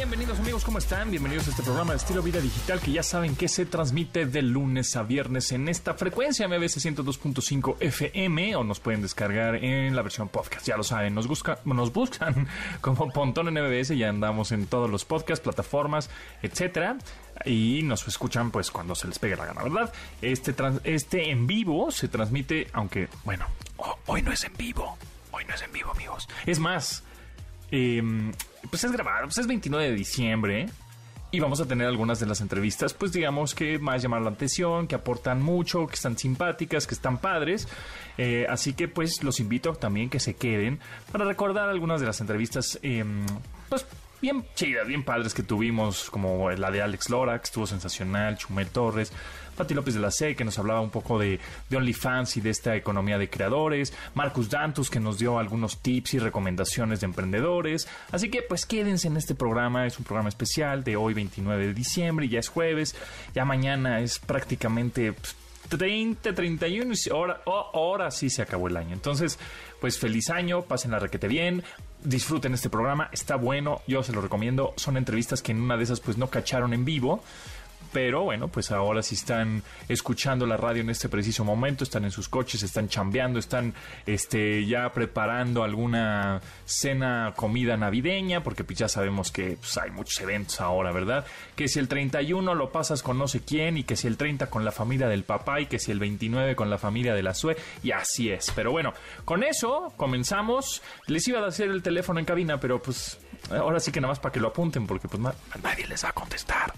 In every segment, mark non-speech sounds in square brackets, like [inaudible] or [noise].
Bienvenidos amigos, ¿cómo están? Bienvenidos a este programa de estilo vida digital que ya saben que se transmite de lunes a viernes en esta frecuencia MBS 102.5 FM o nos pueden descargar en la versión podcast. Ya lo saben, nos, busca, nos buscan [laughs] como Pontón en MBS, ya andamos en todos los podcasts, plataformas, etcétera y nos escuchan pues cuando se les pegue la gana, ¿verdad? Este, este en vivo se transmite, aunque bueno, hoy no es en vivo, hoy no es en vivo amigos. Es más, eh, pues es grabado, pues es 29 de diciembre. Y vamos a tener algunas de las entrevistas, pues digamos que más llamar la atención, que aportan mucho, que están simpáticas, que están padres. Eh, así que pues los invito también que se queden para recordar algunas de las entrevistas, eh, pues bien chidas, bien padres que tuvimos, como la de Alex Lora, que estuvo sensacional, Chumel Torres, Pati López de la C, que nos hablaba un poco de, de OnlyFans y de esta economía de creadores, Marcus Dantus, que nos dio algunos tips y recomendaciones de emprendedores. Así que pues quédense en este programa, es un programa especial de hoy 29 de diciembre, ya es jueves, ya mañana es prácticamente... 30, 31, ahora, oh, ahora sí se acabó el año. Entonces, pues feliz año, pasen la requete bien, disfruten este programa, está bueno, yo se lo recomiendo. Son entrevistas que en una de esas pues no cacharon en vivo pero bueno, pues ahora si están escuchando la radio en este preciso momento, están en sus coches, están chambeando, están este ya preparando alguna cena, comida navideña, porque pues ya sabemos que pues, hay muchos eventos ahora, ¿verdad? Que si el 31 lo pasas con no sé quién y que si el 30 con la familia del papá y que si el 29 con la familia de la sue y así es. Pero bueno, con eso comenzamos. Les iba a hacer el teléfono en cabina, pero pues ahora sí que nada más para que lo apunten, porque pues nadie les va a contestar.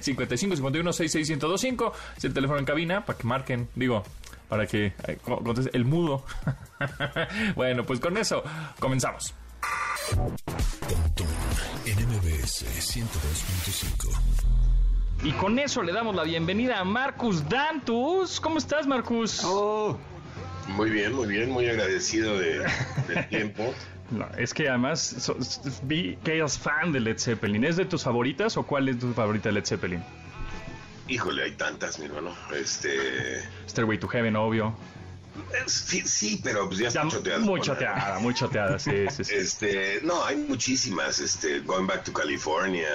55 51 66 1025 es el teléfono en cabina para que marquen, digo, para que eh, conteste el mudo. [laughs] bueno, pues con eso comenzamos. NMBS 102.5 y con eso le damos la bienvenida a Marcus Dantus. ¿Cómo estás, Marcus? Oh, muy bien, muy bien, muy agradecido de, del tiempo. No, es que además vi que eres fan de Led Zeppelin. ¿Es de tus favoritas o cuál es tu favorita de Led Zeppelin? Híjole, hay tantas, mi hermano. Este. Stairway to Heaven, obvio. Sí, sí, pero pues ya está choteada. Muy choteada, muy choteada, sí, [laughs] sí, sí. Este, no, hay muchísimas. Este, Going Back to California,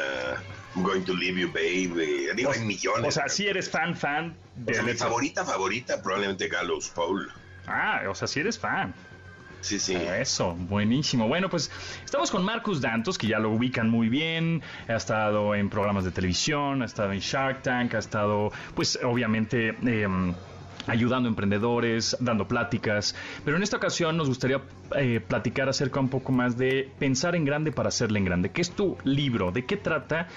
I'm Going to Leave You, Baby. Digo, hay millones. O sea, si eres fan, fan de o sea, Mi favorita, favorita, probablemente Gallows Paul. Ah, o sea, si eres fan. Sí, sí. Eso, buenísimo. Bueno, pues estamos con Marcus Dantos, que ya lo ubican muy bien. Ha estado en programas de televisión, ha estado en Shark Tank, ha estado, pues, obviamente. Eh, ayudando a emprendedores, dando pláticas. Pero en esta ocasión nos gustaría eh, platicar acerca un poco más de pensar en grande para hacerle en grande. ¿Qué es tu libro? ¿De qué trata?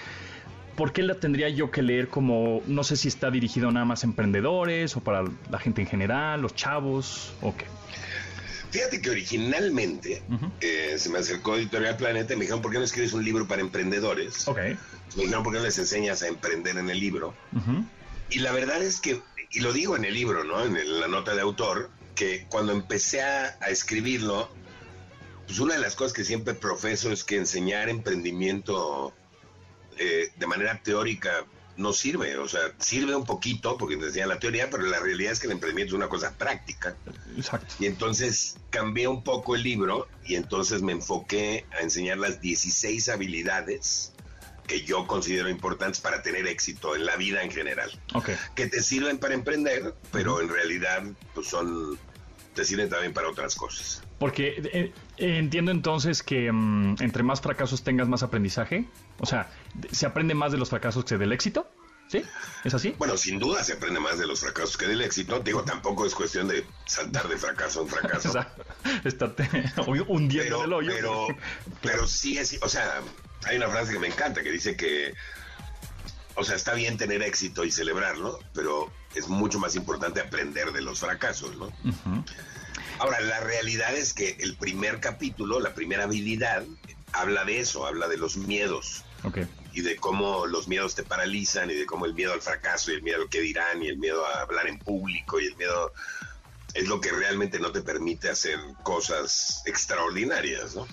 ¿Por qué la tendría yo que leer como, no sé si está dirigido nada más a emprendedores o para la gente en general, los chavos o qué? Fíjate que originalmente eh, se me acercó Editorial Planeta y me dijeron, ¿por qué no escribes un libro para emprendedores? Ok. Me dijeron, ¿por qué no les enseñas a emprender en el libro? Y la verdad es que, y lo digo en el libro, ¿no? En la nota de autor, que cuando empecé a, a escribirlo, pues una de las cosas que siempre profeso es que enseñar emprendimiento eh, de manera teórica no sirve, o sea, sirve un poquito porque te enseña la teoría, pero la realidad es que el emprendimiento es una cosa práctica. Exacto. Y entonces cambié un poco el libro y entonces me enfoqué a enseñar las 16 habilidades que yo considero importantes para tener éxito en la vida en general. Okay. Que te sirven para emprender, pero en realidad pues son te sirven también para otras cosas. Porque eh, entiendo entonces que um, entre más fracasos tengas más aprendizaje. O sea, ¿se aprende más de los fracasos que del éxito? ¿Sí? ¿Es así? Bueno, sin duda se aprende más de los fracasos que del éxito. Digo, tampoco es cuestión de saltar de fracaso en fracaso. [laughs] Estarte hundiendo el hoyo. Pero, [laughs] pero sí es, o sea, hay una frase que me encanta que dice que, o sea, está bien tener éxito y celebrarlo, pero es mucho más importante aprender de los fracasos, ¿no? Uh -huh. Ahora, la realidad es que el primer capítulo, la primera habilidad, habla de eso, habla de los miedos. Okay. Y de cómo los miedos te paralizan y de cómo el miedo al fracaso y el miedo al que dirán y el miedo a hablar en público y el miedo es lo que realmente no te permite hacer cosas extraordinarias, ¿no?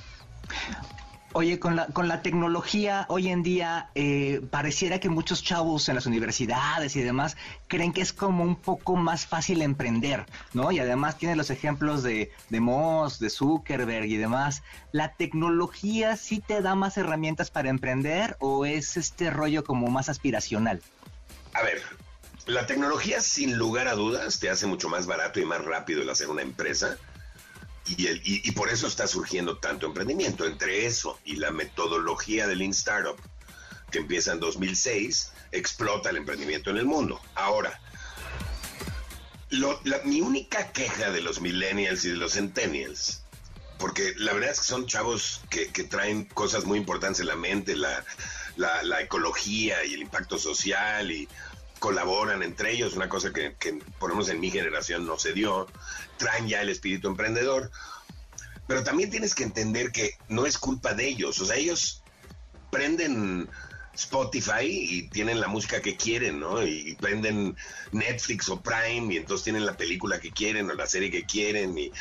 Oye, con la, con la tecnología hoy en día eh, pareciera que muchos chavos en las universidades y demás creen que es como un poco más fácil emprender, ¿no? Y además tiene los ejemplos de, de Moss, de Zuckerberg y demás. ¿La tecnología sí te da más herramientas para emprender o es este rollo como más aspiracional? A ver, la tecnología sin lugar a dudas te hace mucho más barato y más rápido el hacer una empresa y, el, y, por eso está surgiendo tanto emprendimiento. Entre eso y la metodología del Lean Startup, que empieza en 2006, explota el emprendimiento en el mundo. Ahora, mi única queja de los millennials y de los centennials, porque la verdad es que son chavos que, traen cosas muy importantes en la mente, la, la, ecología y el impacto social y colaboran entre ellos, una cosa que, que, por lo menos en mi generación no se dio, traen ya el espíritu emprendedor, pero también tienes que entender que no es culpa de ellos, o sea, ellos prenden Spotify y tienen la música que quieren, ¿no? Y, prenden Netflix o Prime y entonces tienen la película que quieren o la serie que quieren y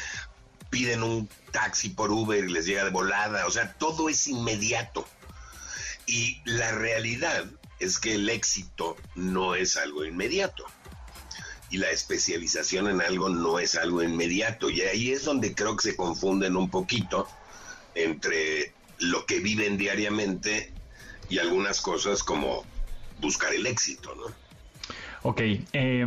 piden un taxi por Uber y les llega de volada, o sea, todo es inmediato. Y la realidad es que el éxito no es algo inmediato. Y la especialización en algo no es algo inmediato. Y ahí es donde creo que se confunden un poquito entre lo que viven diariamente y algunas cosas como buscar el éxito, ¿no? Ok, eh,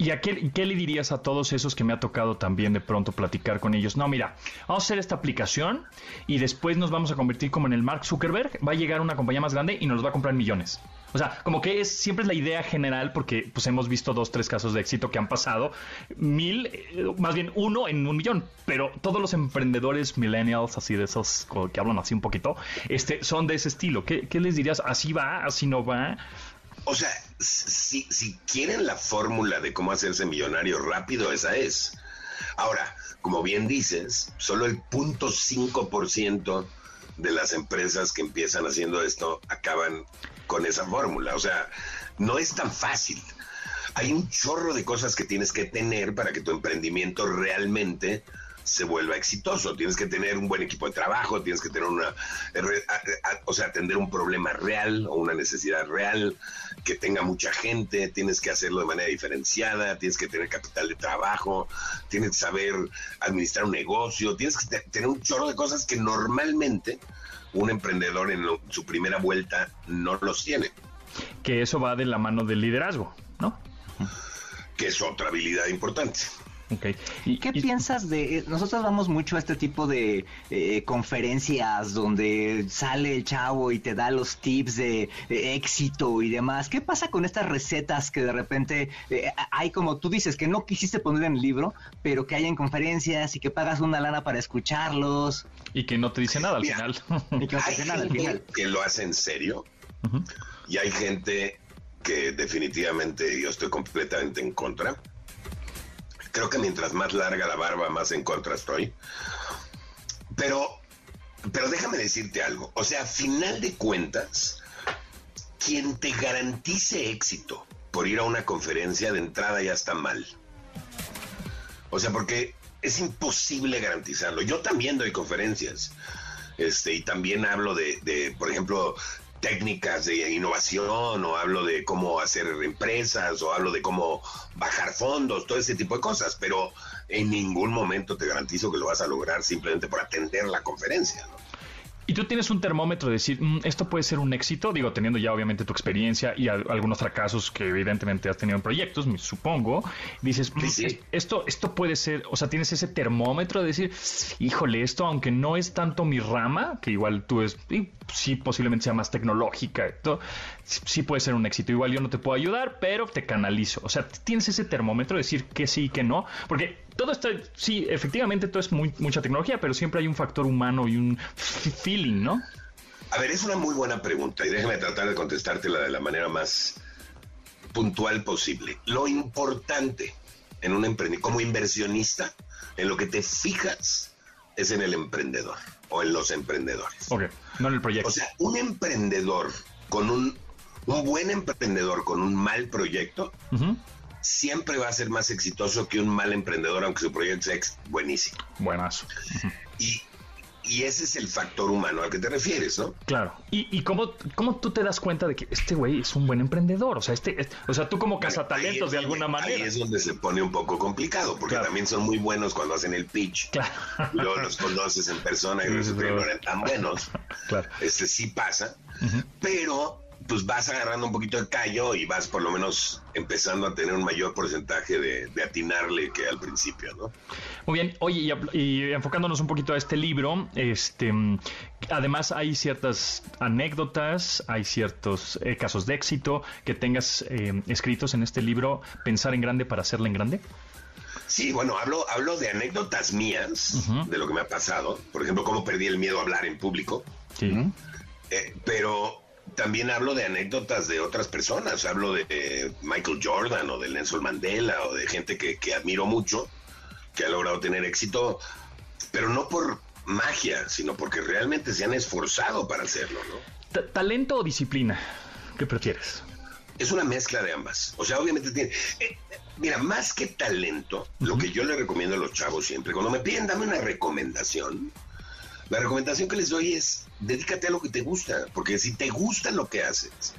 ¿Y a qué, le dirías a todos esos que me ha tocado también de pronto platicar con ellos? No, mira, vamos a hacer esta aplicación y después nos vamos a convertir como en el Mark Zuckerberg, va a llegar una compañía más grande y nos va a comprar millones. O sea, como que es siempre es la idea general porque pues hemos visto dos, tres casos de éxito que han pasado, mil, eh, más bien uno en un millón, pero todos los emprendedores millennials, así de esos que hablan así un poquito, este, son de ese estilo. ¿Qué, qué les dirías? ¿Así va? ¿Así no va? O sea, si, si quieren la fórmula de cómo hacerse millonario rápido, esa es. Ahora, como bien dices, solo el 0.5% de las empresas que empiezan haciendo esto acaban con esa fórmula. O sea, no es tan fácil. Hay un chorro de cosas que tienes que tener para que tu emprendimiento realmente se vuelva exitoso. Tienes que tener un buen equipo de trabajo, tienes que tener una, o sea, atender un problema real o una necesidad real, que tenga mucha gente, tienes que hacerlo de manera diferenciada, tienes que tener capital de trabajo, tienes que saber administrar un negocio, tienes que tener un chorro de cosas que normalmente un emprendedor en su primera vuelta no los tiene. Que eso va de la mano del liderazgo, ¿no? Que es otra habilidad importante. Okay. ¿Qué piensas de.? Nosotros vamos mucho a este tipo de eh, conferencias donde sale el chavo y te da los tips de, éxito y demás. ¿Qué pasa con estas recetas que de repente eh, hay, como tú dices, que no quisiste poner en el libro, pero que hay en conferencias y que pagas una lana para escucharlos? Y que no te dice nada al final. y que no te dice nada al final. Que lo hace en serio. Y hay gente que definitivamente yo estoy completamente en contra Creo que mientras más larga la barba, más en contra estoy. Pero, pero déjame decirte algo. O sea, a final de cuentas, quien te garantice éxito por ir a una conferencia de entrada ya está mal. O sea, porque es imposible garantizarlo. Yo también doy conferencias. Este, y también hablo de, de, por ejemplo, técnicas de innovación o hablo de cómo hacer empresas o hablo de cómo bajar fondos, todo ese tipo de cosas, pero en ningún momento te garantizo que lo vas a lograr simplemente por atender la conferencia. ¿no? Y tú tienes un termómetro de decir, mm, esto puede ser un éxito, digo, teniendo ya obviamente tu experiencia y algunos fracasos que evidentemente has tenido en proyectos, me supongo, dices, mm, esto, esto puede ser, o sea, tienes ese termómetro de decir, híjole, esto aunque no es tanto mi rama, que igual tú es, sí, posiblemente sea más tecnológica, esto, sí puede ser un éxito. Igual yo no te puedo ayudar, pero te canalizo. O sea, tienes ese termómetro de decir que sí y que no, porque todo esto, sí, efectivamente todo es muy, mucha tecnología, pero siempre hay un factor humano y un feeling, ¿no? A ver, es una muy buena pregunta y déjame tratar de contestártela de la manera más puntual posible. Lo importante en un emprendimiento, como inversionista, en lo que te fijas es en el emprendedor o en los emprendedores. Ok, no en el proyecto. O sea, un emprendedor con un, un buen emprendedor con un mal proyecto, siempre va a ser más exitoso que un mal emprendedor, aunque su proyecto sea buenísimo. Buenazo. [laughs] y, y ese es el factor humano al que te refieres, ¿no? Claro. ¿Y, y cómo, cómo tú te das cuenta de que este güey es un buen emprendedor? O sea, este, es- o sea, tú como cazatalentos de alguna manera. Ahí es donde se pone un poco complicado, porque Claro. también son muy buenos cuando hacen el pitch. Claro. Luego los conoces en persona y resulta que no eran tan buenos. [laughs] Claro. Este sí pasa, pero pues vas agarrando un poquito de callo y vas por lo menos empezando a tener un mayor porcentaje de, de atinarle que al principio, ¿no? Muy bien, oye, y, enfocándonos un poquito a este libro, este, además hay ciertas anécdotas, hay ciertos eh, casos de éxito que tengas eh, escritos en este libro, Pensar en grande para hacerla en grande. Sí, bueno, hablo, hablo de anécdotas mías, de lo que me ha pasado. Por ejemplo, cómo perdí el miedo a hablar en público. Sí. Eh, pero también hablo de anécdotas de otras personas. Hablo de eh, Michael Jordan o de Nelson Mandela o de gente que, que admiro mucho, que ha logrado tener éxito, pero no por magia, sino porque realmente se han esforzado para hacerlo, ¿no? Ta- ¿Talento o disciplina? ¿Qué prefieres? Es una mezcla de ambas. O sea, obviamente tiene... eh, mira, más que talento, lo que yo le recomiendo a los chavos siempre, cuando me piden dame una recomendación, la recomendación que les doy es dedícate a lo que te gusta, porque si te gusta lo que haces,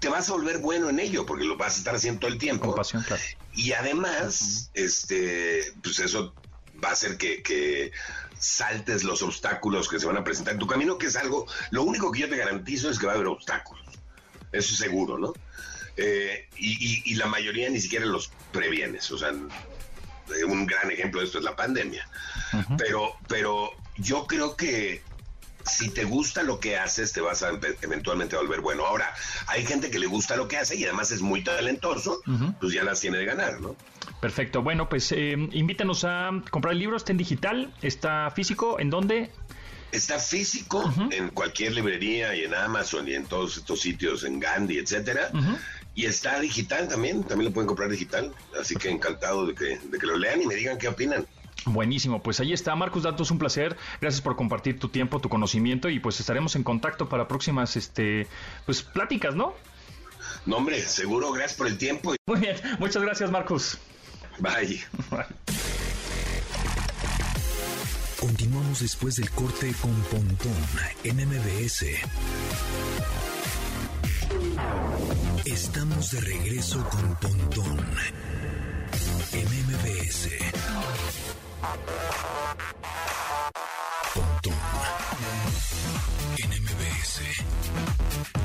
te vas a volver bueno en ello, porque lo vas a estar haciendo todo el tiempo. Pasión, claro. Y además, este, pues eso va a hacer que, que saltes los obstáculos que se van a presentar en tu camino, que es algo, lo único que yo te garantizo es que va a haber obstáculos. Eso es seguro, ¿no? Eh, y, y- y la mayoría ni siquiera los previenes. O sea, un gran ejemplo de esto es la pandemia. Pero, pero yo creo que si te gusta lo que haces, te vas a eventualmente a volver bueno. Ahora, hay gente que le gusta lo que hace y además es muy talentoso, pues ya las tiene de ganar, ¿no? Perfecto. Bueno, pues eh, invítanos a comprar el libro. Está en digital, está físico. ¿En dónde? Está físico en cualquier librería y en Amazon y en todos estos sitios, en Gandhi, etcétera. Y está digital también, también lo pueden comprar digital. Así que encantado de que, de que lo lean y me digan qué opinan. Buenísimo, pues ahí está. Marcos Datos, un placer. Gracias por compartir tu tiempo, tu conocimiento y pues estaremos en contacto para próximas este pues pláticas, ¿no? No, hombre, seguro, gracias por el tiempo. Muy bien, muchas gracias, Marcos. Bye. Continuamos después del corte con Pontón en MBS. Estamos de regreso con Pontón en MBS. Pontón en MBS.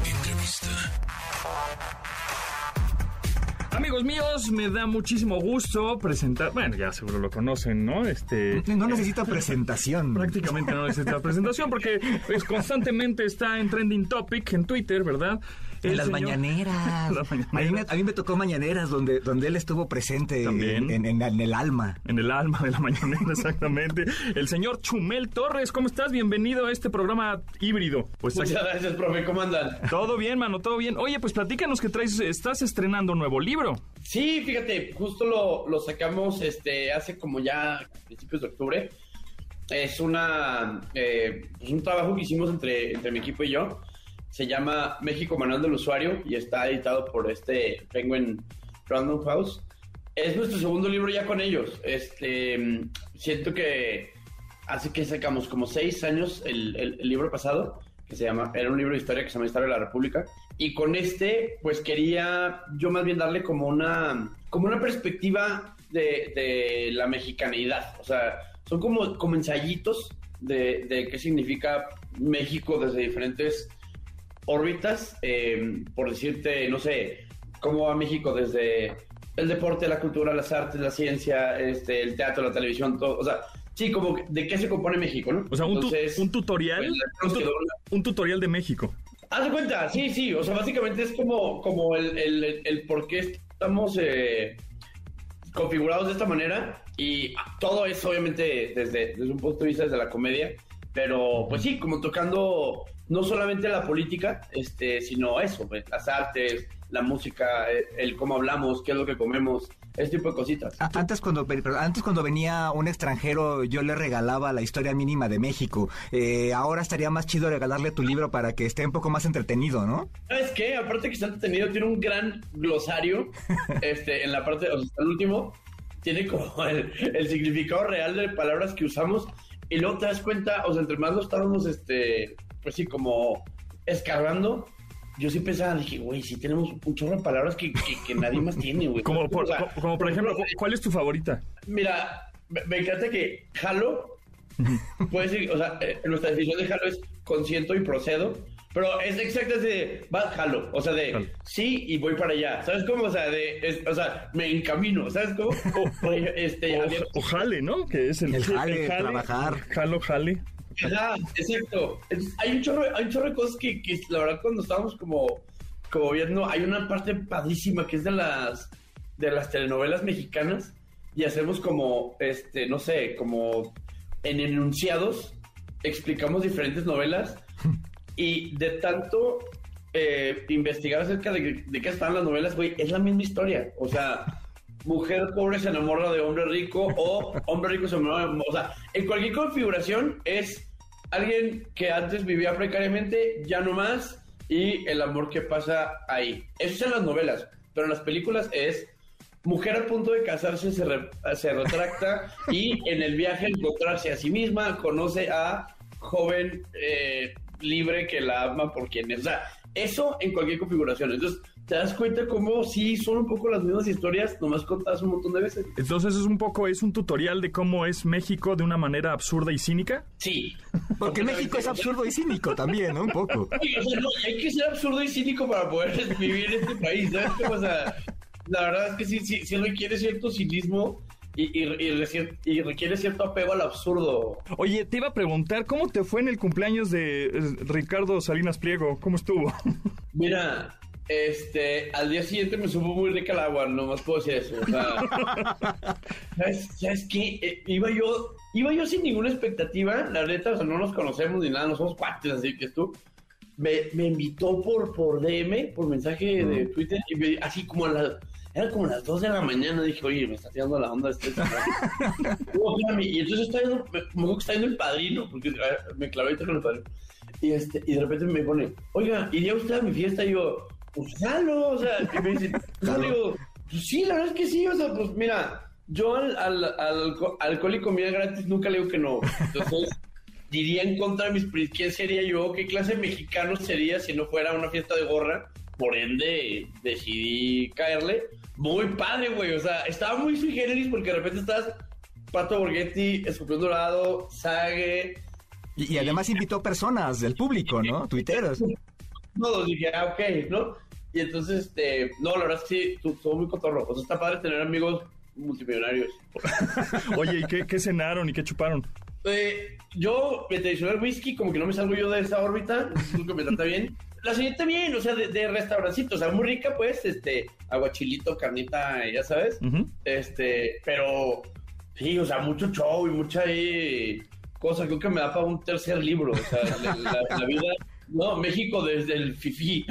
Entrevista. Amigos míos, me da muchísimo gusto presentar, bueno, ya seguro lo conocen, ¿no? Este No necesita presentación. prácticamente no necesita presentación porque pues, constantemente está en trending topic en Twitter, ¿verdad? En las señor- [laughs] mañaneras. A, mí me, mañaneras. a mí me tocó mañaneras donde, donde él estuvo presente También. en, en- en el alma. En el alma de la mañanera, [laughs] exactamente. El señor Chumel Torres, ¿cómo estás? Bienvenido a este programa híbrido. Pues aquí- Muchas gracias, profe. ¿Cómo andan? todo bien, mano, todo bien. Oye, pues platícanos que traes, estás estrenando un nuevo libro. Sí, fíjate, justo lo, lo sacamos este, hace como ya principios de octubre. Es una eh, pues un trabajo que hicimos entre, entre mi equipo y yo. Se llama México Manual del Usuario y está editado por este Penguin Random House. Es nuestro segundo libro ya con ellos. Este, mm, siento que hace que sacamos como seis años el, el- el libro pasado, que se llama, era un libro de historia que se llama Historia de la República. Y con este, pues quería yo más bien darle como una, como una perspectiva de, de la mexicanidad. O sea, son como, como ensayitos de, de qué significa México desde diferentes órbitas. eh, por decirte, no sé, cómo va México desde el deporte, la cultura, las artes, la ciencia, este, el teatro, la televisión, todo. O sea, sí, como que de qué se compone México, ¿no? O sea, un, tu- Entonces, un tutorial. pues, tu- un tutorial de México. Haz de cuenta, sí, sí, o sea, básicamente es como, como el, el, el- el por qué estamos eh, configurados de esta manera y todo es obviamente desde, desde un punto de vista desde la comedia, pero pues sí, como tocando no solamente la política, este, sino eso, pues, las artes, la música, el, el cómo hablamos, qué es lo que comemos, ese tipo de cositas. Antes cuando, antes cuando venía un extranjero yo le regalaba la historia mínima de México. Eh, ahora estaría más chido regalarle tu libro para que esté un poco más entretenido, ¿no? ¿Sabes qué? Aparte que está entretenido, tiene un gran glosario. [laughs] este, en la parte, o sea, el último, tiene como el, el significado real de palabras que usamos. Y luego te das cuenta, o sea, entre más lo estábamos, este, pues sí, como escarbando, yo sí pensaba, dije, güey, sí tenemos un chorro de palabras que, que, nadie más tiene, güey. Como por, como por ejemplo, ¿cuál es tu favorita? Mira, me, encanta que jalo, [laughs] puede decir, o sea, eh, nuestra definición de jalo es consiento y procedo. Pero es exactamente va, jalo, o sea, de sí y voy para allá, ¿sabes cómo? O sea, de, o sea, me encamino, ¿sabes cómo? O, [laughs] este, o, jale, ¿no? Que es el, el jale, trabajar. Jalo, jale. Ajá, exacto. hay un chorro, hay un chorro de cosas que, que, la verdad cuando estábamos como, como viendo, hay una parte padrísima que es de las de las telenovelas mexicanas y hacemos como, este, no sé, como en enunciados explicamos diferentes novelas [laughs] y de tanto eh, investigar acerca de, de qué están las novelas, güey, es la misma historia. O sea, mujer pobre se enamora de hombre rico o [laughs] hombre rico se enamora de... O sea, en cualquier configuración es alguien que antes vivía precariamente, ya no más, y el amor que pasa ahí. Eso es en las novelas, pero en las películas es mujer a punto de casarse se, se retracta y en el viaje encontrarse a sí misma, conoce a joven eh, libre que la ama por quien es. O sea, eso en cualquier configuración. Entonces, te das cuenta cómo sí son un poco las mismas historias, nomás contadas un montón de veces. Entonces, es un poco, es un tutorial de cómo es México de una manera absurda y cínica. Sí. Porque México es absurdo y cínico también, ¿no? Un poco. [laughs] Sí, o sea, no, hay que ser absurdo y cínico para poder vivir en este país, ¿sabes? O sea, la verdad es que sí, sí, sí requiere cierto cinismo y, y, requiere cierto apego al absurdo. Oye, te iba a preguntar, ¿cómo te fue en el cumpleaños de eh, Ricardo Salinas Pliego? ¿Cómo estuvo? [laughs] Mira, este, al día siguiente me supo muy rica el agua, más puedo decir eso. O sea, [laughs] ¿sabes, qué? Eh, iba yo, iba yo sin ninguna expectativa, la neta, o sea, no nos conocemos ni nada, no somos cuates, así que tú. Me, me invitó por, por DM, por mensaje de Twitter, y así como a las era como las 2 de la mañana, dije, oye, me está tirando la onda este. [laughs] y entonces está yendo, me, me está yendo el padrino, porque me clavé con el padrino. Y, este, y de repente me pone, oiga, ¿iría usted a mi fiesta? Y yo, pues jalo, o sea, y me dice, [laughs] yo digo, pues sí, la verdad es que sí, o sea, pues mira, yo al, al, al alcohol y comida gratis nunca le digo que no. Entonces, [laughs] diría en contra de mis ¿quién sería yo? ¿Qué clase de mexicano sería si no fuera una fiesta de gorra? Por ende, decidí caerle muy padre, güey. O sea, estaba muy sui generis porque de repente estás Pato Borghetti, Escorpión Dorado, Sage. Y, además invitó personas del público, ¿no? Tuiteros. [laughs] Todos dije, ah, ok, ¿no? Y entonces, este, no, la verdad es que sí, estuvo muy cotorro. O sea, está padre tener amigos multimillonarios. [laughs] Oye, ¿y qué, cenaron y qué chuparon? Eh, yo me tradicional whisky, como que no me salgo yo de esa órbita, es que me trata bien la señorita bien, o sea, de, de restaurancito, o sea, muy rica, pues, este, aguachilito, carnita, ya sabes, este, pero sí, o sea, mucho show y mucha ahí cosa, creo que me da para un tercer libro, o sea, la, vida, no, México desde el FIFI.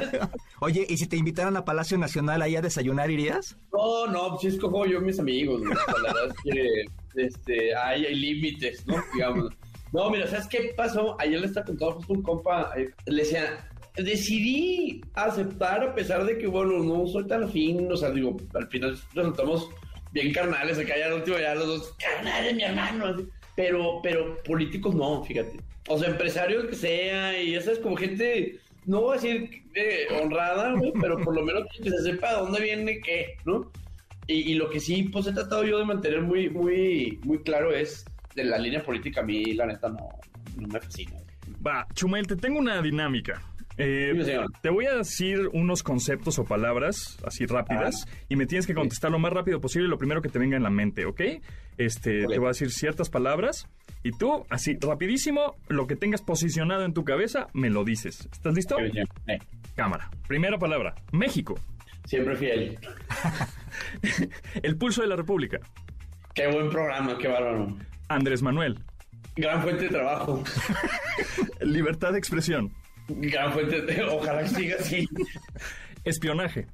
[laughs] Oye, ¿y si te invitaran a Palacio Nacional ahí a desayunar, irías? No, no, pues escojo yo mis amigos, la verdad es que, este, hay, hay límites, ¿no? Digamos. No, mira, ¿sabes qué pasó? Ayer le estaba contando justo un compa, eh, le decía, decidí aceptar a pesar de que, bueno, no soy tan fin, o sea, digo, al final resultamos bien carnales, acá ya al último ya los dos, carnales, mi hermano, pero, pero políticos no, fíjate. O sea, empresarios que sea, y esa es como gente, no voy a decir eh, honrada, [laughs] pero por lo menos que se sepa de dónde viene qué, ¿no? Y, y, lo que sí, pues he tratado yo de mantener muy, muy, muy claro es de la línea política a mí, la neta, no, no me fascina. Va, Chumel, te tengo una dinámica. Eh, te voy a decir unos conceptos o palabras así rápidas ah. y me tienes que contestar lo más rápido posible lo primero que te venga en la mente, ¿ok? Este, te voy a decir ciertas palabras y tú, así rapidísimo, lo que tengas posicionado en tu cabeza, me lo dices. ¿Estás listo? Cámara. Primera palabra, México. Siempre fiel. [laughs] El pulso de la República. Qué buen programa, qué bárbaro. Andrés Manuel. Gran fuente de trabajo. [laughs] Libertad de expresión. Gran fuente de... Ojalá siga así. Espionaje.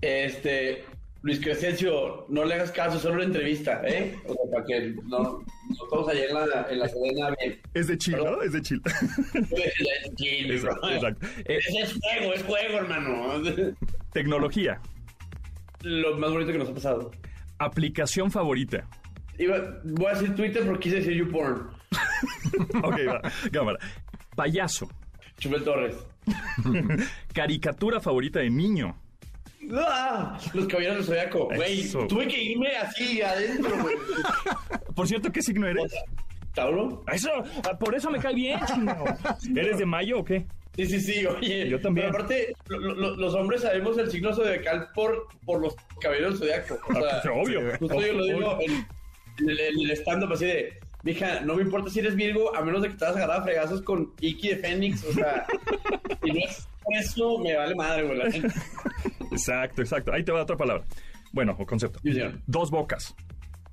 Este... Luis Crescencio, no le hagas caso, solo una entrevista, ¿eh? O sea, para que no, todos allá en la, en la cadena bien. Es de Chile, ¿no? Es de Chile. [laughs] Es de Chile, exacto. exacto. Es, es juego, es juego, hermano. Tecnología. Lo más bonito que nos ha pasado. Aplicación favorita. iba, voy a decir Twitter porque quise decir YouPorn. [laughs] ok, va, cámara. Payaso. Chumel Torres. [laughs] Caricatura favorita de niño. ¡Ah! Los caballeros del zodiaco. Güey, tuve que irme así adentro, güey. [laughs] Por cierto, ¿qué signo eres? ¿Tauro? Eso, ah, por eso me cae bien, chino. [laughs] ¿Eres de mayo o qué? Sí, sí, sí, oye. Yo también. Pero aparte, lo- lo- los hombres sabemos el signo zodiacal por, por los caballeros del zodiaco. O sea, Ah, pues, obvio. Justo yo lo digo en, el, en el stand-up así de, mija, no me importa si eres Virgo, a menos de que te vas a agarrar a fregazos con Iki de Fénix, o sea, [laughs] y no es eso, me vale madre, güey. Exacto, exacto. Ahí te va otra palabra. Bueno, o concepto. Dos bocas.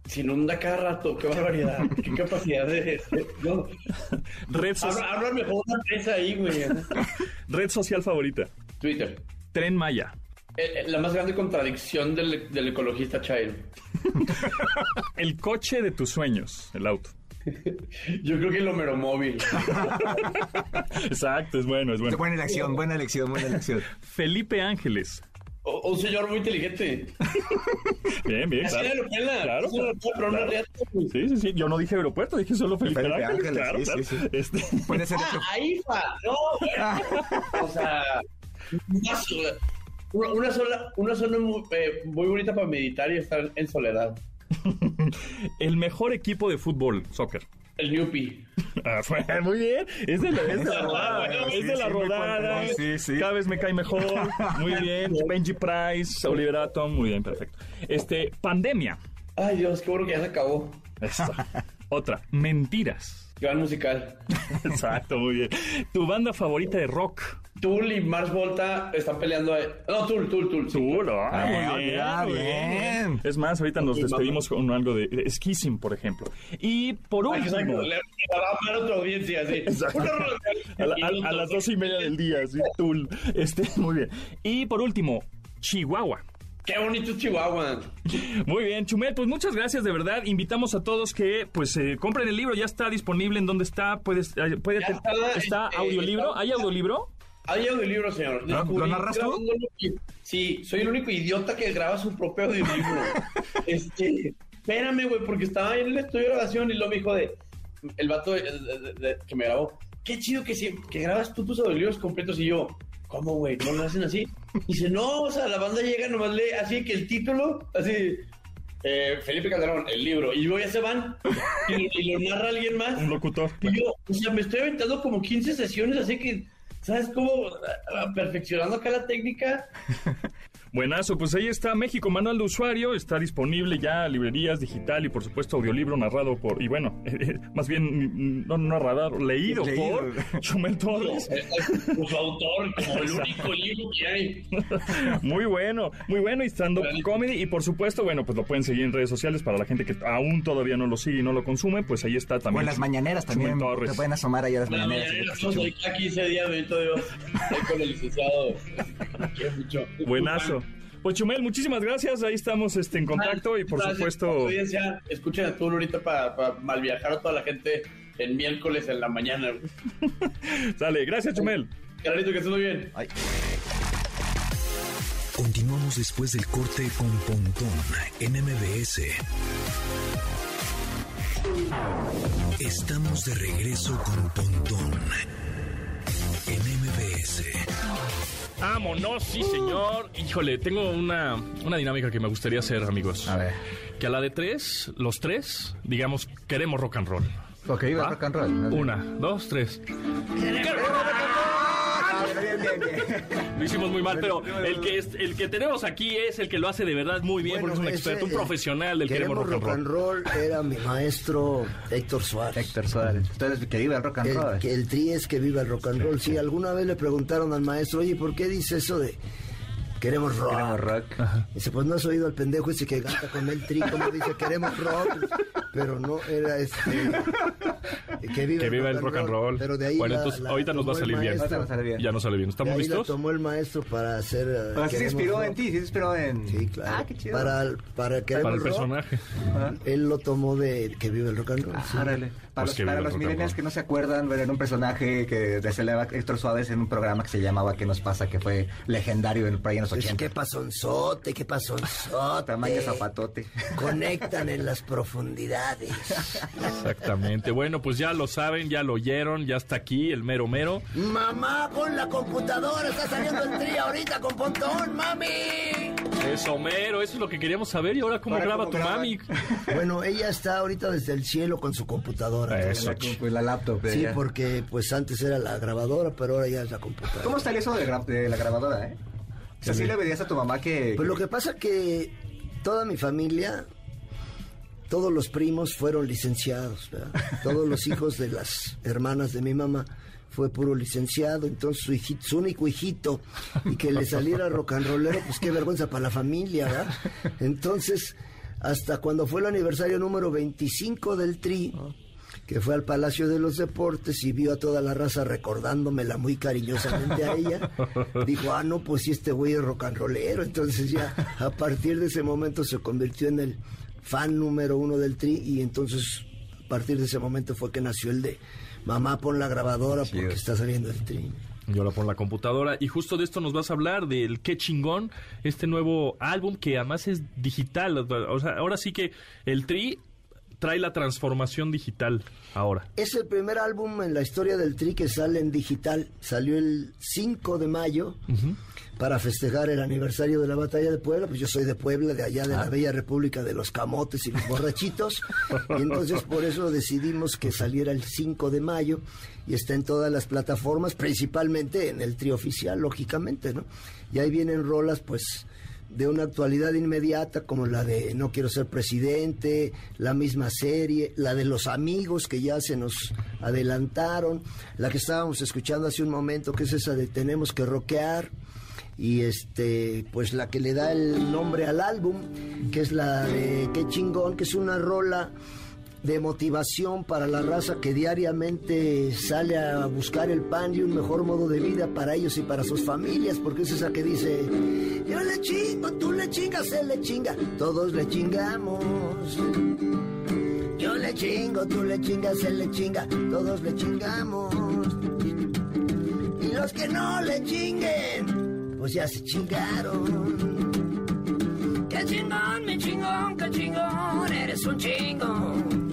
Se inunda cada rato, qué barbaridad, qué capacidad de... no. [laughs] Red, so- Habla, habla mejor una ahí, güey. [laughs] red social favorita. Twitter. Tren Maya. Eh, eh, La más grande contradicción del, del ecologista Chairo. El coche de tus sueños. El auto. [laughs] Yo creo que el Homeromóvil. [laughs] Exacto, es bueno, es bueno. Buena elección, buena elección, buena elección. Felipe Ángeles. O- Un señor muy inteligente. [laughs] Bien, bien, Así claro. Claro, no. Sí, sí, sí. Yo no dije aeropuerto, dije solo Felipe, Felipe Ángeles. Ángeles, claro, sí, claro. sí, sí. Este, Puede ser Ah, hecho. ahí fa. No. O sea, una sola, una, una sola, una zona muy, eh, muy bonita para meditar y estar en soledad. [laughs] el mejor equipo de fútbol, soccer. El Newpie. [laughs] Ah, [laughs] muy bien. Es de la, es de la rodada. Bueno, es sí, de la sí, rodada. fuerte. Sí, sí. Cada vez me cae mejor. Muy bien. Benji Price, Oliver Atom. Muy bien, perfecto. Este, pandemia. Ay, Dios, qué bueno que ya se acabó. Otra, mentiras. Gran musical. [laughs] Exacto, muy bien. Tu banda favorita de rock. Tool y Mars Volta están peleando. ahí. No, Tool, Tool, Tool. sí. Ah, Ah, muy bien, ya, bien. Es más, ahorita nos despedimos con algo de de Skissing, por ejemplo. Y por Ay, exacto. último, Le, va a otra audiencia. [laughs] Exacto. A, la- a- a las dos y media del día, sí, Tool. Este, muy bien. Y por último, Chihuahua. Qué bonito es Chihuahua. Muy bien, Chumel, pues muchas gracias, de verdad. Invitamos a todos que pues eh, compren el libro, ya está disponible en donde está, puedes, eh, puede, está, está este, audiolibro, está- ¿hay audiolibro? Hay audiolibro, señor. ¿Lo- Descubrí lo narras tú? Sí, soy el único idiota que graba su propio audiolibro. [laughs] este, espérame, güey, porque estaba en el estudio de grabación y luego me dijo de... El vato de- de- de- de- que me grabó. Qué chido que, sí, que grabas tú tus audiolibros completos y yo... ¿Cómo, güey? ¿No lo hacen así? Dice, no, o sea, la banda llega, nomás lee así que el título, así... eh, Felipe Calderón, el libro. Y luego ya se van y, y lo narra alguien más. Un locutor. Y yo, o sea, me estoy aventando como 15 sesiones, así que, ¿sabes cómo? Ah, Perfeccionando acá la técnica. Buenazo, pues ahí está México Manual de Usuario, está disponible ya librerías digital y por supuesto audiolibro narrado por, y bueno, [laughs] más bien no narrado, leído, Leído. por Chumel Torres. Eh, eh, Su autor, como el único libro que hay. [laughs] Muy bueno, muy bueno y Buenísimo. comedy y por supuesto, bueno, pues lo pueden seguir en redes sociales para la gente que aún todavía no lo sigue y no lo consume, pues ahí está O también. en las mañaneras también. Chumel Torres. Te pueden asomar ahí a las La mañaneras. 15 días, bendito Dios. Ahí con el licenciado. [laughs] Quiero mucho. Buenazo. Pues Chumel, muchísimas gracias, ahí estamos este, en contacto y por Gracias, supuesto... Audiencia, escuchen a tú ahorita para, para malviajar a toda la gente el miércoles en la mañana. [laughs] Sale, gracias Chumel. Carlito, que estés muy bien. Ay. Continuamos después del corte con Pontón en MBS. Estamos de regreso con Pontón en MBS. Vámonos, sí señor. Híjole, tengo una, una dinámica que me gustaría hacer, amigos. A ver. Que a la de tres, los tres, digamos, queremos rock and roll. Ok, va rock and roll. Una, dos, tres. Bien, bien, bien. Lo hicimos muy mal, pero el que, es- el que tenemos aquí es el que lo hace de verdad muy bien, porque es un ese, experto, un eh, profesional del queremos rock and roll. era mi maestro Héctor Suárez. Héctor Suárez. Ustedes que vive el rock and roll. Que el tri es que viva el rock and roll. Sí, alguna vez le preguntaron al maestro, oye, ¿por qué dice eso de queremos rock? Queremos rock. Dice, pues no has oído al pendejo ese que gasta con el tri, como dice queremos rock, pero no era este. Que viva, Que viva el rock and roll. Pero de ahí Bueno, la- entonces, la ahorita nos va a salir bien. Ahorita nos sale bien. Ya no sale bien. De ¿Estamos ahí la listos? tomó el maestro para hacer. eh, Pero sí se inspiró Rock. en ti, sí se inspiró en... Sí, claro. Ah, qué chido. Para, para queremos Para el rock, personaje. Él lo tomó de que vive el rock and roll. Ah. Para Pues los, que para los millennials que no se acuerdan, era un personaje que desvelaba Héctor Suárez en un programa que se llamaba ¿Qué nos pasa? que fue legendario en, por ahí en los Pues, 80. ¿Qué pasonzote? ¿Qué pasonzote? Tamaño zapatote. Conectan en las profundidades. [laughs] Exactamente. Bueno, pues ya lo saben, ya lo oyeron, ya está aquí el mero mero. Mamá, pon la computadora, está saliendo el tri ahorita con Pontón, mami. Es Homero, eso es lo que queríamos saber. ¿Y ahora cómo Ahora, graba ¿cómo tu graba? mami? Bueno, ella está ahorita desde el cielo con su computadora. Eso. Pues la laptop. Sí, ya. porque pues antes era la grabadora, pero ahora ya es la computadora. ¿Cómo está eso de, gra- de la grabadora, eh? O sea, sí le verías a tu mamá que... Pues lo que pasa que toda mi familia, todos los primos fueron licenciados, ¿verdad? Todos los hijos de las hermanas de mi mamá fue puro licenciado, entonces su, hijito, su único hijito y que le saliera rock and rollero, pues qué vergüenza para la familia, ¿verdad? Entonces, hasta cuando fue el aniversario número 25 del Tri, que fue al Palacio de los Deportes y vio a toda la raza recordándomela muy cariñosamente a ella, [laughs] dijo, ah, no, pues si este güey es rock and rollero. Entonces ya a partir de ese momento se convirtió en el fan número uno del Tri y entonces a partir de ese momento fue que nació el de mamá pon la grabadora porque está saliendo el Tri. Yo la pongo en la computadora y justo de esto nos vas a hablar del Qué chingón, este nuevo álbum que además es digital. O sea, ahora sí que el Tri trae la transformación digital ahora. Es el primer álbum en la historia del Tri que sale en digital. Salió el 5 de mayo para festejar el aniversario de la batalla de Puebla. Pues yo soy de Puebla, de allá de la bella república de los camotes y los borrachitos. y entonces por eso decidimos que saliera el 5 de mayo y está en todas las plataformas, principalmente en el Tri oficial, lógicamente, ¿no? Y ahí vienen rolas, pues de una actualidad inmediata como la de No quiero ser presidente, la misma serie, la de los amigos que ya se nos adelantaron, la que estábamos escuchando hace un momento que es esa de Tenemos que rockear y este pues la que le da el nombre al álbum, que es la de Qué chingón, que es una rola de motivación para la raza que diariamente sale a buscar el pan y un mejor modo de vida para ellos y para sus familias, porque es esa que dice, yo le chingo, tú le chingas, él le chinga, todos le chingamos. Yo le chingo, tú le chingas, él le chinga, todos le chingamos. Y los que no le chinguen, pues ya se chingaron. Qué chingón, mi chingón, qué chingón, eres un chingón.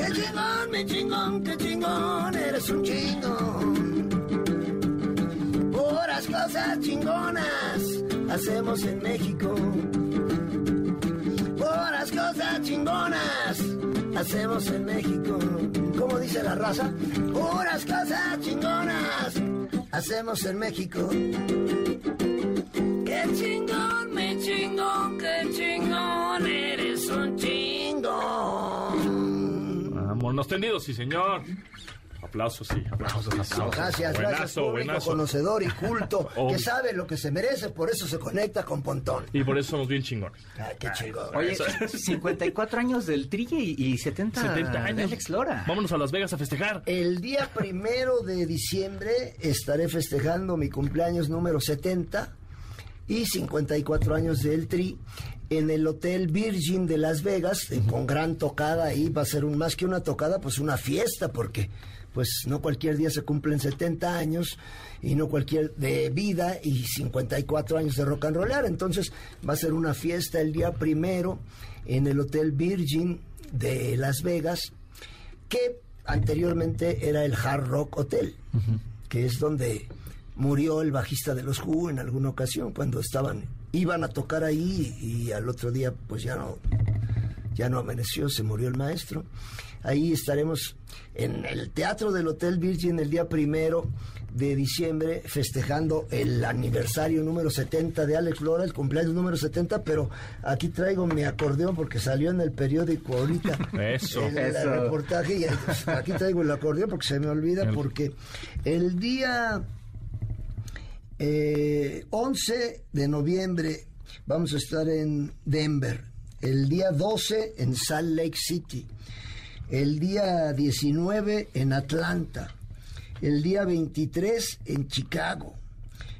Qué chingón, mi chingón, qué chingón, eres un chingón. Puras cosas chingonas hacemos en México. Puras cosas chingonas hacemos en México. ¿Cómo dice la raza? Puras cosas chingonas hacemos en México. Qué chingón, mi chingón, qué chingón, eres un chingón. Vámonos tendidos, sí, señor. Aplausos, sí, aplausos, aplausos. Gracias, buenazo, gracias, público buenazo. conocedor y culto, [laughs] que sabe lo que se merece, por eso se conecta con Pontón. Y por eso somos bien chingones. Ay, qué chingón. Oye, [laughs] Eso. 54 años del Tri y, y 70, 70 de años. Alex Lora. Vámonos a Las Vegas a festejar. El día primero de diciembre estaré festejando mi cumpleaños número 70 y 54 años del Tri en el Hotel Virgin de Las Vegas, eh, con gran tocada ahí. Va a ser un, más que una tocada, pues una fiesta, porque pues no cualquier día se cumplen 70 años y no cualquier de vida y 54 años de rock and rollar. Entonces va a ser una fiesta el día primero en el Hotel Virgin de Las Vegas que anteriormente era el Hard Rock Hotel, que es donde murió el bajista de los Who en alguna ocasión cuando estaban iban a tocar ahí y al otro día pues ya no ya no amaneció, se murió el maestro. Ahí estaremos en el Teatro del Hotel Virgin el día primero de diciembre festejando el aniversario número 70 de Alex Lora, el cumpleaños número 70, pero aquí traigo mi acordeón porque salió en el periódico ahorita. [laughs] Eso. el, el Eso. reportaje y aquí traigo el acordeón porque se me olvida El- porque el día eh, 11 de noviembre vamos a estar en Denver. El día 12 en Salt Lake City. El día 19 en Atlanta. El día 23 en Chicago.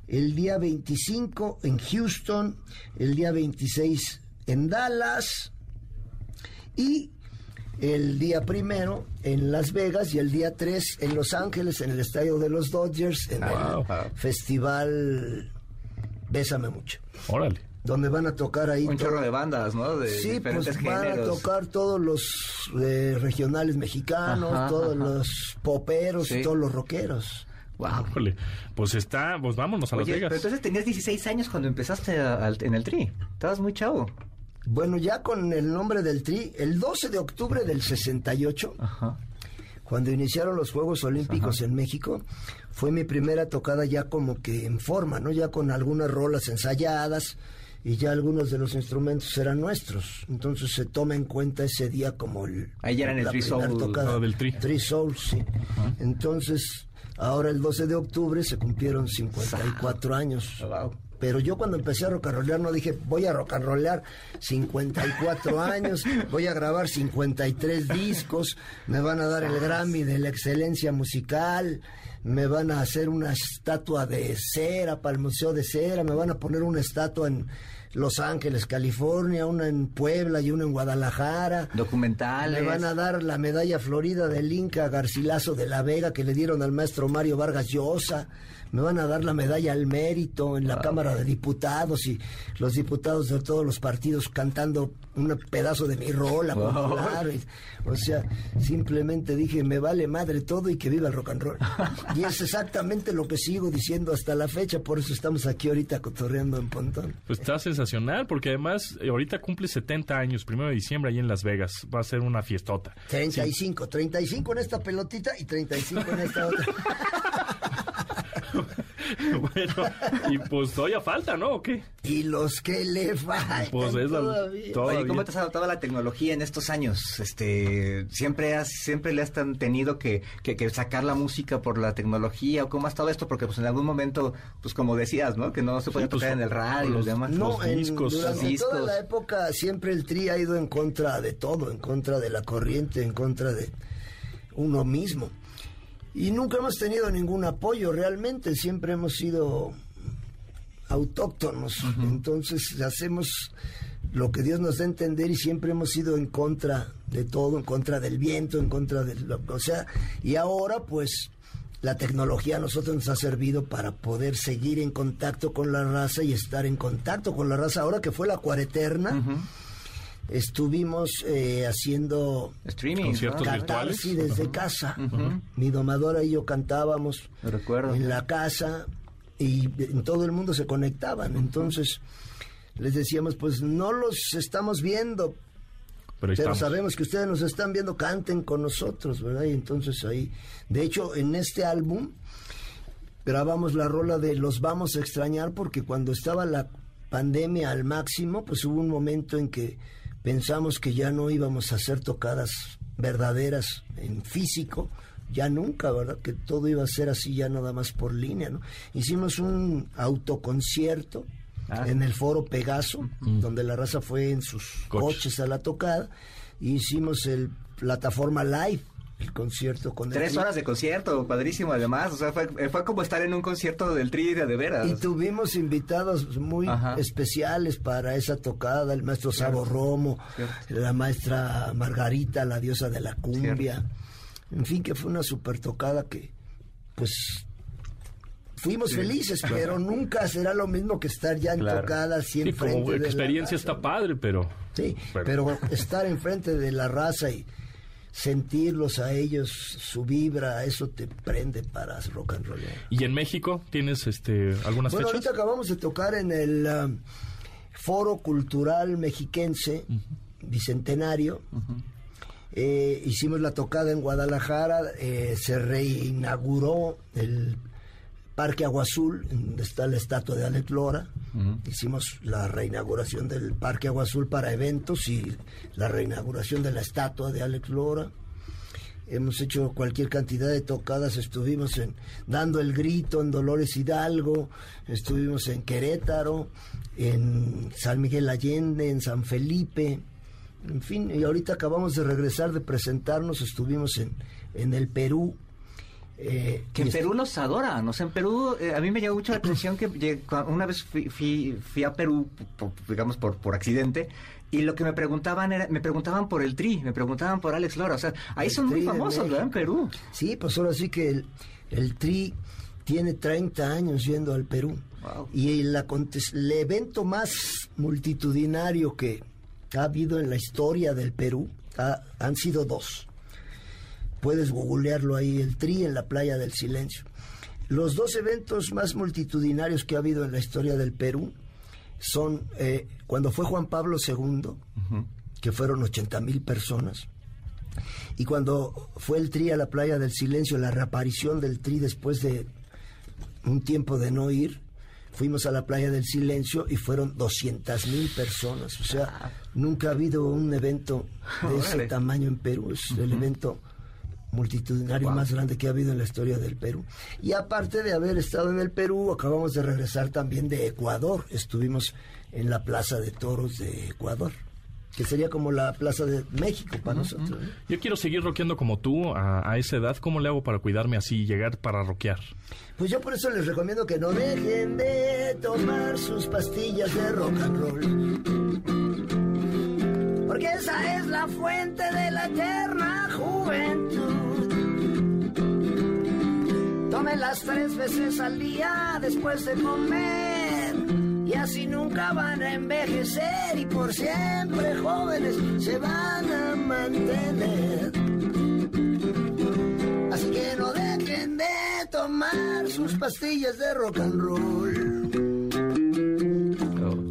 El día 25 en Houston. El día 26 en Dallas. Y el día primero en Las Vegas y el día 3 en Los Ángeles, en el estadio de los Dodgers, en Wow. el festival Bésame mucho. Órale. Donde van a tocar ahí. Un todo- chorro de bandas, ¿no? De Sí, diferentes pues van a géneros. tocar todos los eh, regionales mexicanos, Ajá, todos ajá. los poperos Sí. y todos los rockeros. Wow. Híjole, pues está, pues vámonos a Las Oye, Vegas. pero entonces tenías 16 años cuando empezaste a- al- en el tri. Estabas muy chavo. Bueno, ya con el nombre del Tri, el 12 de octubre del 68, Ajá. cuando iniciaron los Juegos Olímpicos en México, fue mi primera tocada ya como que en forma, ¿no? Ya con algunas rolas ensayadas y ya algunos de los instrumentos eran nuestros. Entonces se toma en cuenta ese día como el... Ahí ya era en el Tri Soul, tocada. del Tri. Tri Soul, sí. Entonces, ahora el 12 de octubre se cumplieron 54 años. Wow. Pero yo cuando empecé a rock and rollear no dije, voy a rock and rollear 54 años, voy a grabar 53 discos, me van a dar el Grammy de la excelencia musical, me van a hacer una estatua de cera para el Museo de Cera, me van a poner una estatua en Los Ángeles, California, una en Puebla y una en Guadalajara. Documentales. Me van a dar la medalla florida del Inca Garcilaso de la Vega que le dieron al maestro Mario Vargas Llosa. Me van a dar la medalla al mérito en la Cámara de Diputados y los diputados de todos los partidos cantando un pedazo de mi rola popular. Y- O sea, simplemente dije, me vale madre todo y que viva el rock and roll. [laughs] Y es exactamente lo que sigo diciendo hasta la fecha, por eso estamos aquí ahorita cotorreando en Pontón. Pues está sensacional, porque además eh, ahorita cumple 70 años, primero de diciembre, ahí en Las Vegas. Va a ser una fiestota. 35, 35 en esta pelotita y 35 en esta otra. [laughs] [laughs] bueno, y pues todavía falta, ¿no? ¿O qué? Y los que le faltan Pues es todavía. todavía. Oye, ¿cómo te has adaptado a la tecnología en estos años? Este, siempre has, siempre le has tan- tenido que, que, que sacar la música por la tecnología o cómo ha estado esto, porque pues en algún momento, pues como decías, ¿no? Que no se puede Sí, pues, tocar en el radio y los- los demás. No, los en- discos. durante Los toda la época siempre el tri ha ido en contra de todo, en contra de la corriente, en contra de uno mismo. Y nunca hemos tenido ningún apoyo realmente, siempre hemos sido autóctonos. Entonces hacemos lo que Dios nos da a entender y siempre hemos sido en contra de todo, en contra del viento, en contra de lo o sea, y ahora pues la tecnología a nosotros nos ha servido para poder seguir en contacto con la raza y estar en contacto con la raza. Ahora que fue la cuareterna, estuvimos eh, haciendo Streaming. Conciertos ¿no? virtuales. desde casa. Mi domadora y yo cantábamos recuerdo. en la casa y en todo el mundo se conectaban. Entonces les decíamos, pues no los estamos viendo, Pero sabemos que ustedes nos están viendo, canten con nosotros, ¿verdad? Y entonces ahí, de hecho, en este álbum grabamos la rola de Los vamos a extrañar porque cuando estaba la pandemia al máximo, pues hubo un momento en que pensamos que ya no íbamos a hacer tocadas verdaderas en físico, ya nunca, ¿verdad? Que todo iba a ser así ya nada más por línea, ¿no? Hicimos un autoconcierto Ah. en el foro Pegaso, donde la raza fue en sus Coches. coches, a la tocada, y hicimos el plataforma live, el concierto con el Tres horas de concierto, padrísimo además. O sea, fue, fue como estar en un concierto del Tri de, de veras. Y tuvimos invitados muy Ajá. especiales para esa tocada, el maestro Sabo Romo, Cierto. la maestra Margarita, la diosa de la cumbia. En fin, que fue una super tocada que, pues, fuimos felices, pero nunca será lo mismo que estar ya en Claro. tocada así Sí, como de la experiencia raza. está padre, pero... Sí, Pero- pero [laughs] estar enfrente de la raza y sentirlos a ellos, su vibra, eso te prende para rock and roll. ¿Y en México tienes este algunas Bueno, fechas? ahorita acabamos de tocar en el um, Foro Cultural Mexiquense Bicentenario. Eh, hicimos la tocada en Guadalajara, eh, se reinauguró el Parque Agua Azul, donde está la estatua de Alex Lora. Hicimos la reinauguración del Parque Agua Azul para eventos y la reinauguración de la estatua de Alex Lora. Hemos hecho cualquier cantidad de tocadas, estuvimos en dando el grito en Dolores Hidalgo, estuvimos en Querétaro, en San Miguel Allende, en San Felipe, en fin, y ahorita acabamos de regresar de presentarnos, estuvimos en, en el Perú. Eh, Que en Perú los adoran, o sea, en Perú eh, a mí me llamó mucho la atención que una vez fui, fui, fui a Perú, por- digamos por, por accidente, y lo que me preguntaban era, me preguntaban por el Tri, me preguntaban por Alex Lora, o sea, ahí El son muy famosos, ¿verdad? En. Perú. Sí, pues ahora sí que el, el Tri tiene 30 años yendo al Perú. Y el, el evento más multitudinario que ha habido en la historia del Perú han sido dos. Puedes googlearlo ahí, el Tri en la playa del silencio. Los dos eventos más multitudinarios que ha habido en la historia del Perú son eh, cuando fue Juan Pablo II, que fueron 80 mil personas, y cuando fue el Tri a la playa del silencio, la reaparición del Tri después de un tiempo de no ir, fuimos a la playa del silencio y fueron 200 mil personas. O sea, ah. nunca ha habido un evento de ese tamaño en Perú. Es el evento multitudinario más grande que ha habido en la historia del Perú. Y aparte de haber estado en el Perú, acabamos de regresar también de Ecuador. Estuvimos en la Plaza de Toros de Ecuador que sería como la Plaza de México para nosotros. Yo quiero seguir roqueando como tú a, esa edad. ¿Cómo le hago para cuidarme así y llegar para roquear? Pues yo por eso les recomiendo que no dejen de tomar sus pastillas de rock and roll. Porque esa es la fuente de la eterna juventud. Tómelas tres veces al día después de comer y así nunca van a envejecer y por siempre jóvenes se van a mantener. Así que no dejen de tomar sus pastillas de rock and roll.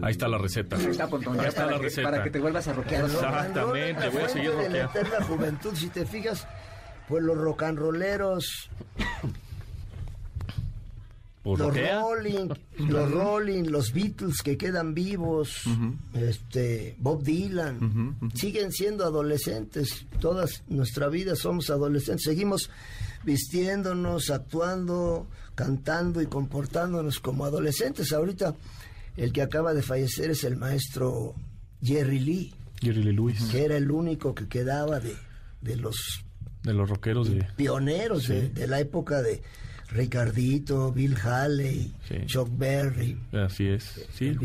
Ahí está la receta. Ahí está, Ahí está la receta. Para que te vuelvas a rockear. Exactamente, voy a seguir rockeando. la juventud, si te fijas, pues los rock and rolleros los Rolling, [laughs] los Rolling, los Beatles que quedan vivos, este Bob Dylan, siguen siendo adolescentes. Toda nuestra vida somos adolescentes. Seguimos vistiéndonos, actuando, cantando y comportándonos como adolescentes. Ahorita el que acaba de fallecer es el maestro Jerry Lee. Jerry Lee Lewis. Que era el único que quedaba de, de los... De los rockeros de... Pioneros de la época de Ricardito, Bill Haley, Chuck Berry. Así es. Sí,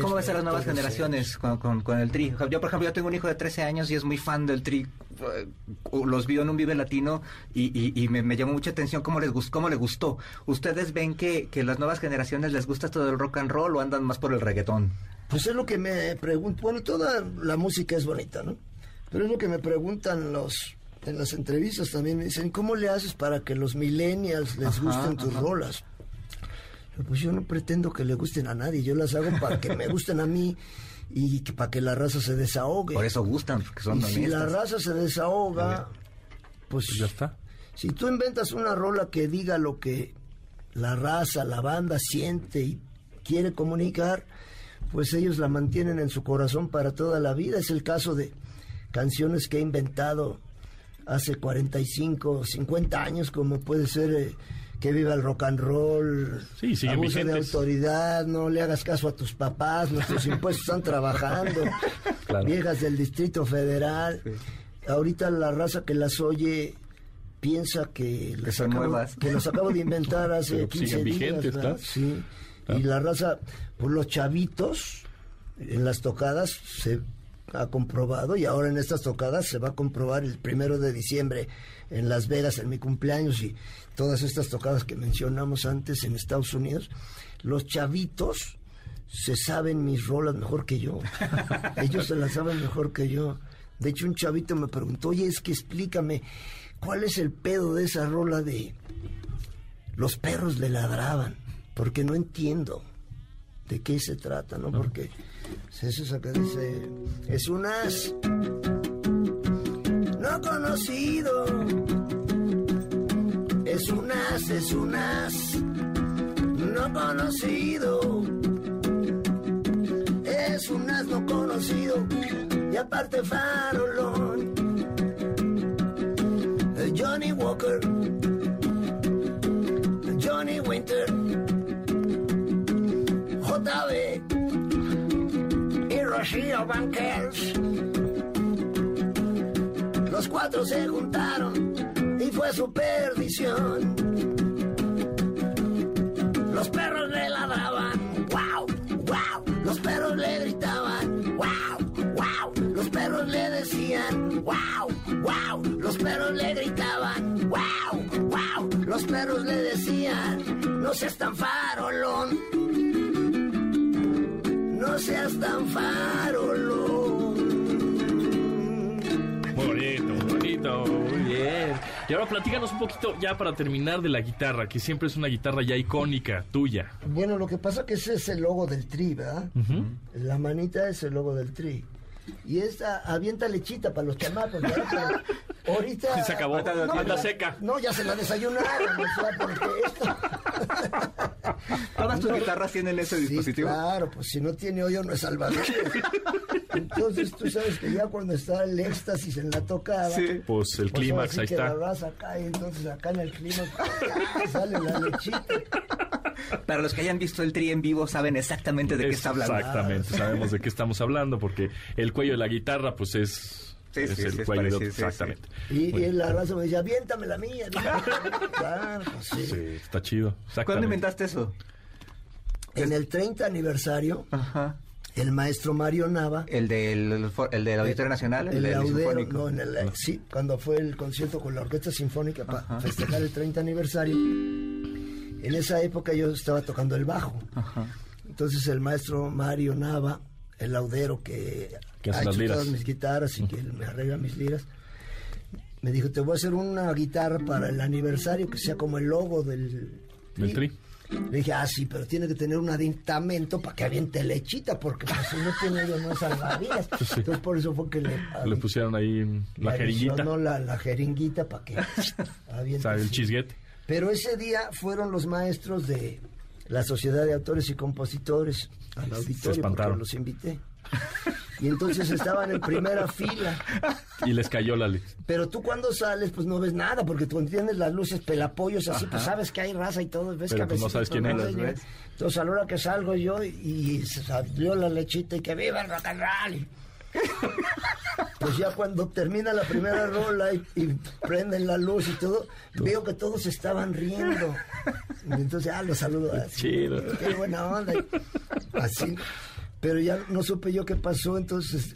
¿Cómo ves a las nuevas generaciones con, con, el Tri? Yo, por ejemplo, yo tengo un hijo de 13 años y es muy fan del Tri. Uh, los vio en un Vive Latino y, y, me, llamó mucha atención cómo les, gustó, cómo le gustó. ¿Ustedes ven que, que las nuevas generaciones les gusta todo el rock and roll o andan más por el reggaetón? Pues es lo que me pregunto. Bueno, toda la música es bonita, ¿no? Pero es lo que me preguntan los en las entrevistas también me dicen, ¿cómo le haces para que los millennials les gusten tus rolas? Pues yo no pretendo que le gusten a nadie, yo las hago para que me gusten a mí y que, para que la raza se desahogue. Por eso gustan, porque son y Si la raza se desahoga, pues, pues, ya está. Si tú inventas una rola que diga lo que la raza, la banda siente y quiere comunicar, pues ellos la mantienen en su corazón para toda la vida. Es el caso de canciones que he inventado hace 45, 50 años, como puede ser eh, que viva el rock and roll, sí, abuso de autoridad, no le hagas caso a tus papás, nuestros [laughs] impuestos están trabajando, viejas del Distrito Federal. Ahorita la raza que las oye piensa que, que son nuevas. Que los acabo de inventar [laughs] hace 15 días. Sí. Y la raza, pues los chavitos en las tocadas se ha comprobado y ahora en estas tocadas se va a comprobar el primero de diciembre en Las Vegas en mi cumpleaños y todas estas tocadas que mencionamos antes en Estados Unidos, los chavitos se saben mis rolas mejor que yo. [laughs] Ellos se las saben mejor que yo. De hecho, un chavito me preguntó, oye, es que explícame, ¿cuál es el pedo de esa rola de los perros le ladraban? Porque no entiendo de qué se trata, ¿no? Porque es eso que dice, es un as no conocido. Es un as, es un as no conocido. Es un as no conocido y aparte farolón. Johnny Walker, Johnny Winter, Los cuatro se juntaron y fue su perdición. Los perros le ladraban, wow, wow. Los perros le gritaban, wow, wow. Los perros le decían, wow, wow. Los perros le gritaban, wow, wow. Los perros le decían, no seas tan farolón no seas tan farolo. Bonito, bonito, muy bien. Y ahora platícanos un poquito ya para terminar de la guitarra, que siempre es una guitarra ya icónica, tuya. Bueno, lo que pasa que ese es el logo del tri, ¿verdad? La manita es el logo del tri. Y esta avienta lechita para los chamacos, ¿verdad? Ahorita... [laughs] Se acabó. Anda seca. No, ya se la desayunaron, o sea, porque esto... [laughs] ¿Todas tus guitarras tienen ese Sí, dispositivo? claro, pues si no tiene hoyo no es salvador. [laughs] Entonces tú sabes que ya cuando está el éxtasis en la tocada... Sí. Pues el pues clímax, ahí que está. La raza cae, entonces acá en el clímax sale la lechita. Para los que hayan visto el tri en vivo saben exactamente de qué está hablando. Exactamente, sabemos de qué estamos hablando, porque el cuello de la guitarra, pues es, Sí, es sí, el sí, cuello parecido, Exactamente. Y, y la raza me decía, aviéntame la mía. aviéntame". [laughs] Claro, pues sí. Sí, está chido. ¿Cuándo inventaste eso? En el 30 aniversario, Ajá. el maestro Mario Nava, ¿El del, el del Auditorio Nacional? el del Sinfónico? no, en el, sí, cuando fue el concierto con la Orquesta Sinfónica para festejar el 30 aniversario, en esa época yo estaba tocando el bajo. Ajá. Entonces el maestro Mario Nava, el laudero que, Que hace ha las liras. todas mis guitarras y que él me arregla mis liras, me dijo, te voy a hacer una guitarra para el aniversario que sea como el logo del... Del tri. Le dije, ah, sí, pero tiene que tener un aditamento para que aviente lechita, porque pues, si no tiene yo no salvavidas. Entonces por eso fue que le, Le pusieron ahí la jeringuita, adicionó la, la jeringuita para que o aviente. sea, el chisguete. Pero ese día fueron los maestros de la Sociedad de Autores y Compositores al auditorio porque espantaron. los invité. [laughs] Y entonces estaban en primera fila. Y les cayó la ley. Pero tú cuando sales, pues no ves nada, porque tú entiendes las luces pelapollos así, pues sabes que hay raza y todo, ves Pero, pues, no sabes quién es. ves. Entonces a la hora que salgo yo y, se salió la lechita y que viva el rock and roll. [laughs] Pues ya cuando termina la primera rola y, y prenden la luz y todo, veo que todos estaban riendo. Y entonces, ah, los saludo así. Chido. Qué buena onda. así. Pero ya no supe yo qué pasó, entonces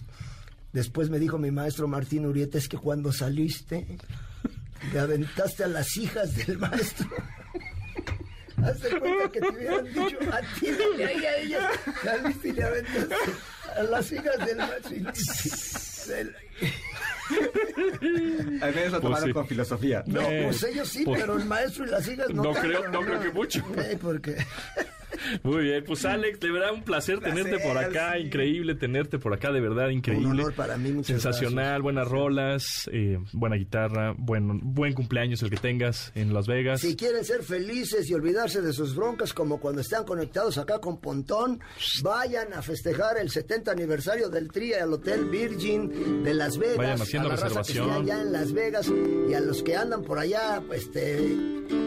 después me dijo mi maestro Martín Urieta, es que cuando saliste, le aventaste a las hijas del maestro. [laughs] Hazte cuenta que te hubieran dicho a ti, ahí a ellas, saliste y le aventaste a las hijas del maestro. Y- del- Al menos lo Pues tomaron sí. con filosofía. No, Eh, pues ellos sí, pues- pero el maestro y las hijas no. No creo- no creo que mucho. Eh, porque Muy bien, pues Alex, de verdad un placer, tenerte por acá, sí. increíble tenerte por acá, de verdad increíble. Un honor para mí, muchas Sensacional, buenas rolas, eh, buena guitarra, buen, buen cumpleaños el que tengas en Las Vegas. Si quieren ser felices y olvidarse de sus broncas como cuando están conectados acá con Pontón, vayan a festejar el 70 aniversario del TRI al Hotel Virgin de Las Vegas. Vayan haciendo a la raza que reservación. allá en Las Vegas y a los que andan por allá, pues, este,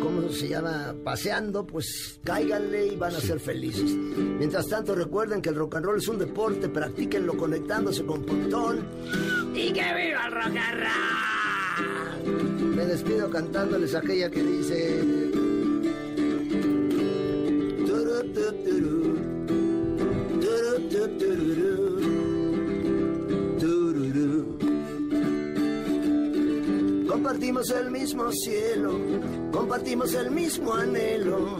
¿cómo se llama? Paseando, pues cáiganle y van a ser felices. Mientras tanto, recuerden que el rock and roll es un deporte, practíquenlo conectándose con Pontón. ¡Y que viva el rock and roll! Me despido cantándoles aquella que dice... Compartimos el mismo cielo, compartimos el mismo anhelo,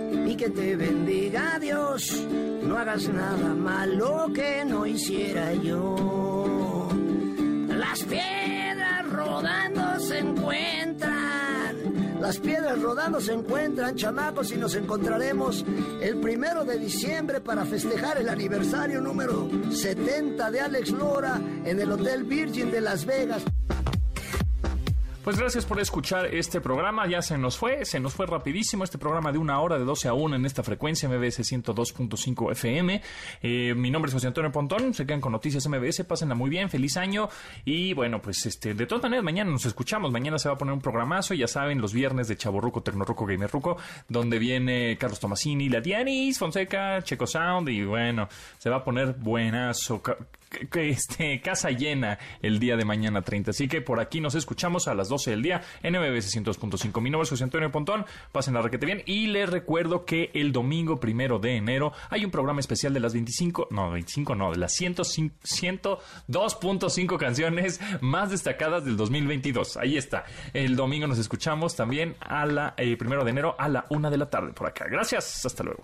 y que te bendiga Dios. No hagas nada malo que no hiciera yo. Las piedras rodando se encuentran. Las piedras rodando se encuentran, chamacos, y nos encontraremos el primero de diciembre para festejar el aniversario número 70 de Alex Lora en el Hotel Virgin de Las Vegas. Pues gracias por escuchar este programa. Ya se nos fue, se nos fue rapidísimo este programa de una hora de 12 a 1 en esta frecuencia MBS 102.5 FM. Eh, mi nombre es José Antonio Pontón. Se quedan con Noticias MBS. Pásenla muy bien. Feliz año. Y bueno, pues este, de todas maneras, mañana nos escuchamos. Mañana se va a poner un programazo. Ya saben, los viernes de Chaborruco, Tecnorruco, Gamerruco, donde viene Carlos Tomasini, la Dianis, Fonseca, Checo Sound. Y bueno, se va a poner buenazo. Este, casa llena el día de mañana 30. Así que por aquí nos escuchamos a las 12 del día en MBS 102.5. Mi nombre es José Antonio Pontón. Pasen la requete bien. Y les recuerdo que el domingo primero de enero hay un programa especial de las 25, no, 25 no, de las 102.5 canciones más destacadas del 2022. Ahí está. El domingo nos escuchamos también a la eh, primero de enero a la una de la tarde por acá. Gracias. Hasta luego.